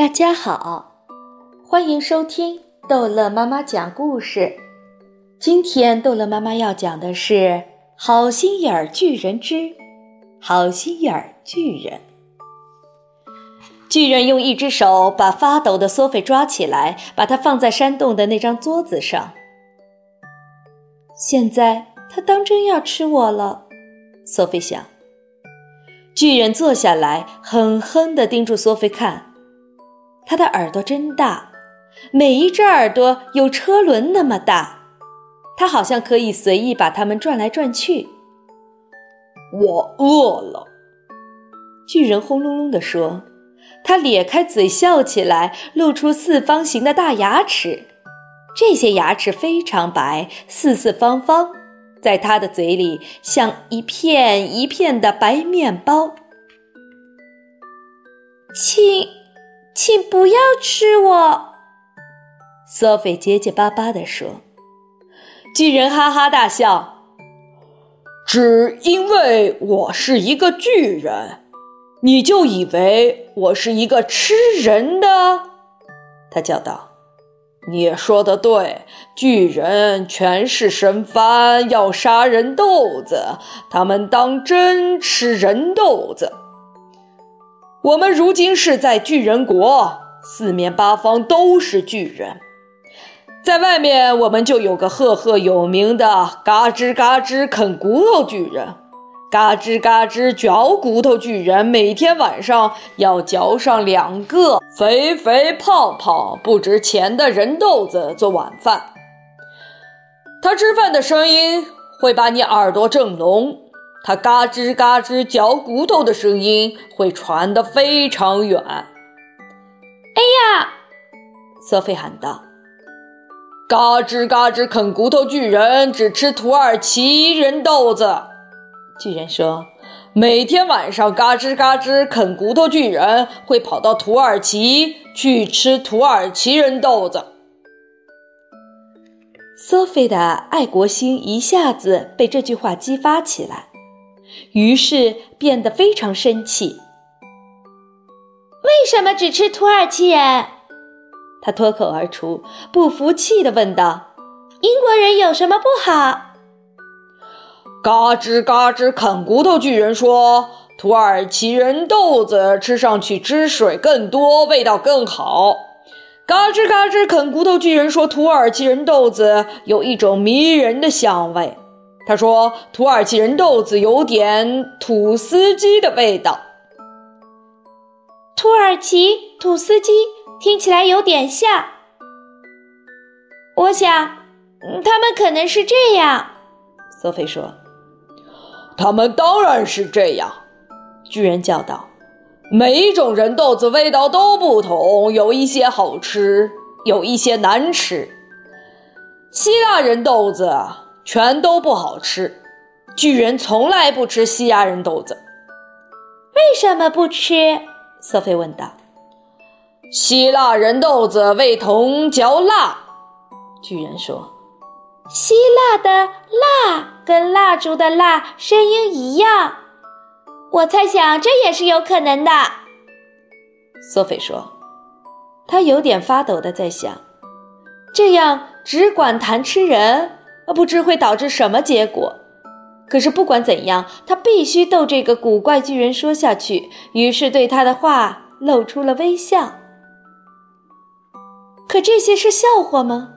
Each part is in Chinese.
大家好，欢迎收听逗乐妈妈讲故事。今天逗乐妈妈要讲的是《好心眼儿巨人之好心眼儿巨人》。巨人用一只手把发抖的索菲抓起来，把它放在山洞的那张桌子上。现在他当真要吃我了，索菲想。巨人坐下来，狠狠地盯住索菲看。他的耳朵真大，每一只耳朵有车轮那么大，他好像可以随意把它们转来转去。我饿了，巨人轰隆隆地说。他咧开嘴笑起来，露出四方形的大牙齿，这些牙齿非常白，四四方方，在他的嘴里像一片一片的白面包。请。请不要吃我，索菲结结巴巴地说。巨人哈哈大笑，只因为我是一个巨人，你就以为我是一个吃人的？他叫道：“你说的对，巨人全是生番，要杀人豆子，他们当真吃人豆子。”我们如今是在巨人国，四面八方都是巨人。在外面，我们就有个赫赫有名的“嘎吱嘎吱啃骨头巨人”，“嘎吱嘎吱嚼骨头巨人”。每天晚上要嚼上两个肥肥胖胖、不值钱的人豆子做晚饭。他吃饭的声音会把你耳朵震聋。它嘎吱嘎吱嚼骨头的声音会传得非常远。哎呀！索菲喊道：“嘎吱嘎吱啃骨头巨人只吃土耳其人豆子。”巨人说：“每天晚上，嘎吱嘎吱啃骨头巨人会跑到土耳其去吃土耳其人豆子。”索菲的爱国心一下子被这句话激发起来。于是变得非常生气。为什么只吃土耳其人？他脱口而出，不服气地问道：“英国人有什么不好？”嘎吱嘎吱啃骨头巨人说：“土耳其人豆子吃上去汁水更多，味道更好。”嘎吱嘎吱啃骨头巨人说：“土耳其人豆子有一种迷人的香味。”他说：“土耳其人豆子有点土司鸡的味道。”土耳其土司鸡听起来有点像。我想，他们可能是这样。”索菲说。“他们当然是这样。”巨人叫道，“每一种人豆子味道都不同，有一些好吃，有一些难吃。希腊人豆子。”全都不好吃，巨人从来不吃西亚人豆子。为什么不吃？瑟菲问道。希腊人豆子味同嚼蜡，巨人说。希腊的蜡跟蜡烛的蜡声音一样，我猜想这也是有可能的。索菲说。他有点发抖的在想，这样只管谈吃人。不知会导致什么结果，可是不管怎样，他必须逗这个古怪巨人说下去。于是对他的话露出了微笑。可这些是笑话吗？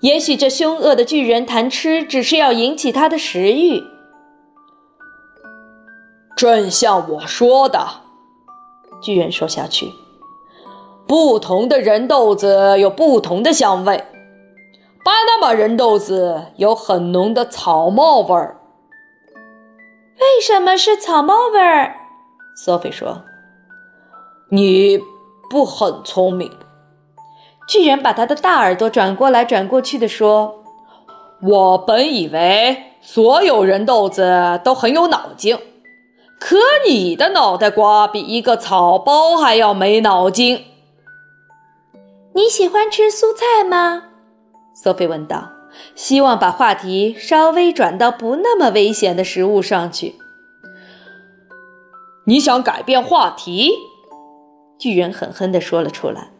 也许这凶恶的巨人谈吃只是要引起他的食欲。正像我说的，巨人说下去，不同的人豆子有不同的香味。巴拿马人豆子有很浓的草帽味儿。为什么是草帽味儿？索菲说：“你不很聪明。”巨人把他的大耳朵转过来转过去的说：“我本以为所有人豆子都很有脑筋，可你的脑袋瓜比一个草包还要没脑筋。”你喜欢吃蔬菜吗？索菲问道，希望把话题稍微转到不那么危险的食物上去。你想改变话题？巨人狠狠地说了出来：“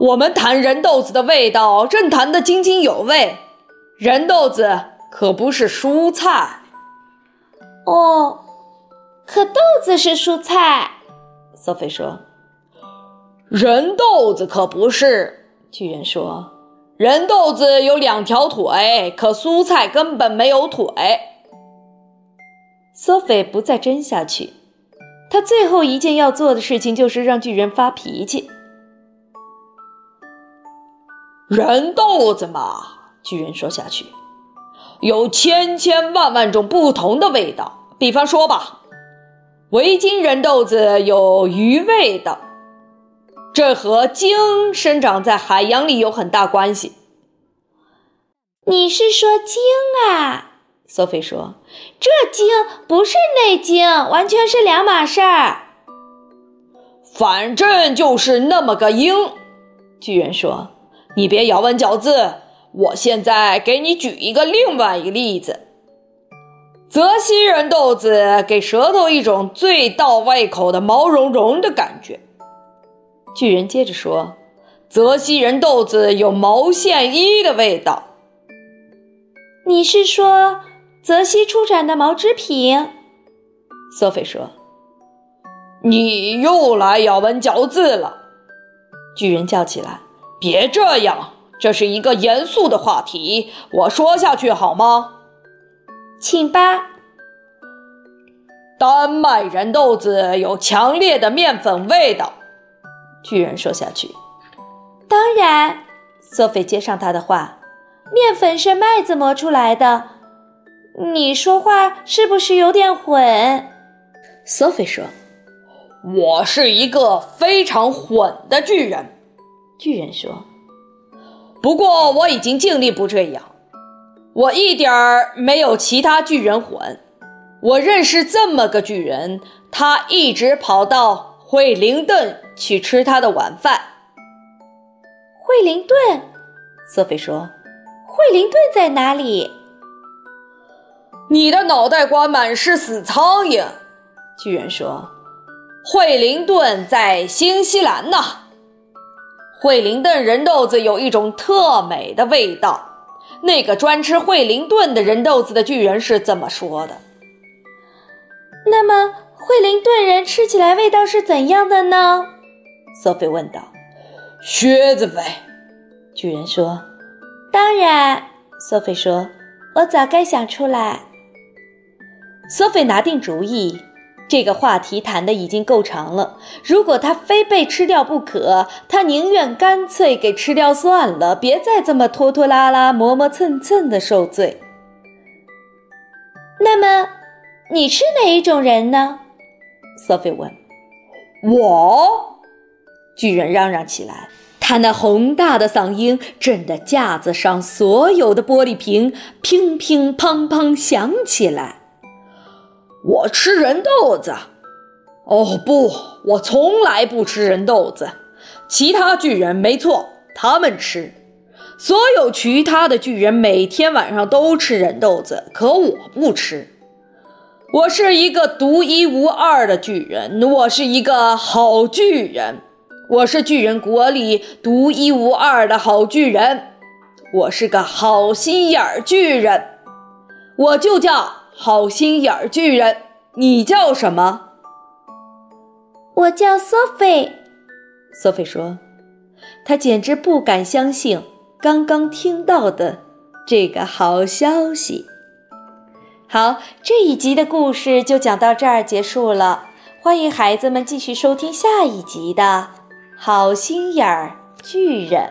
我们谈人豆子的味道，正谈得津津有味。人豆子可不是蔬菜。”哦，可豆子是蔬菜。索菲说：“人豆子可不是。”巨人说：“人豆子有两条腿，可蔬菜根本没有腿。”索菲不再争下去，他最后一件要做的事情就是让巨人发脾气。人豆子嘛，巨人说下去，有千千万万种不同的味道。比方说吧，维京人豆子有鱼味道，这和鲸生长在海洋里有很大关系。你是说鲸啊？索菲说：“这鲸不是那鲸，完全是两码事儿。”反正就是那么个鹰。巨人说：“你别咬文嚼字，我现在给你举一个另外一个例子。泽西人豆子给舌头一种最到胃口的毛茸茸的感觉。”巨人接着说：“泽西人豆子有毛线衣的味道。”你是说？泽西出产的毛织品，索菲说：“你又来咬文嚼字了。”巨人叫起来：“别这样，这是一个严肃的话题，我说下去好吗？”“请吧。”丹麦人豆子有强烈的面粉味道。巨人说下去：“当然。”索菲接上他的话：“面粉是麦子磨出来的。”你说话是不是有点混？Sophie 说：“我是一个非常混的巨人。”巨人说：“不过我已经尽力不这样，我一点儿没有其他巨人混。我认识这么个巨人，他一直跑到惠灵顿去吃他的晚饭。”惠灵顿，Sophie 说：“惠灵顿在哪里？”你的脑袋瓜满是死苍蝇，巨人说：“惠灵顿在新西兰呢。惠灵顿人豆子有一种特美的味道。那个专吃惠灵顿的人豆子的巨人是这么说的。那么，惠灵顿人吃起来味道是怎样的呢？”索菲问道。“靴子呗。”巨人说。“当然。”索菲说，“我早该想出来。”索菲拿定主意，这个话题谈的已经够长了。如果他非被吃掉不可，他宁愿干脆给吃掉算了，别再这么拖拖拉拉、磨磨蹭蹭的受罪。那么，你是哪一种人呢？索菲问。我，巨人嚷嚷起来，他那宏大的嗓音震得架子上所有的玻璃瓶乒乒乓乓响起来。我吃人豆子，哦不，我从来不吃人豆子。其他巨人没错，他们吃。所有其他的巨人每天晚上都吃人豆子，可我不吃。我是一个独一无二的巨人，我是一个好巨人，我是巨人国里独一无二的好巨人，我是个好心眼儿巨人，我就叫。好心眼儿巨人，你叫什么？我叫 Sophie。Sophie 说：“她简直不敢相信刚刚听到的这个好消息。”好，这一集的故事就讲到这儿结束了。欢迎孩子们继续收听下一集的《好心眼儿巨人》。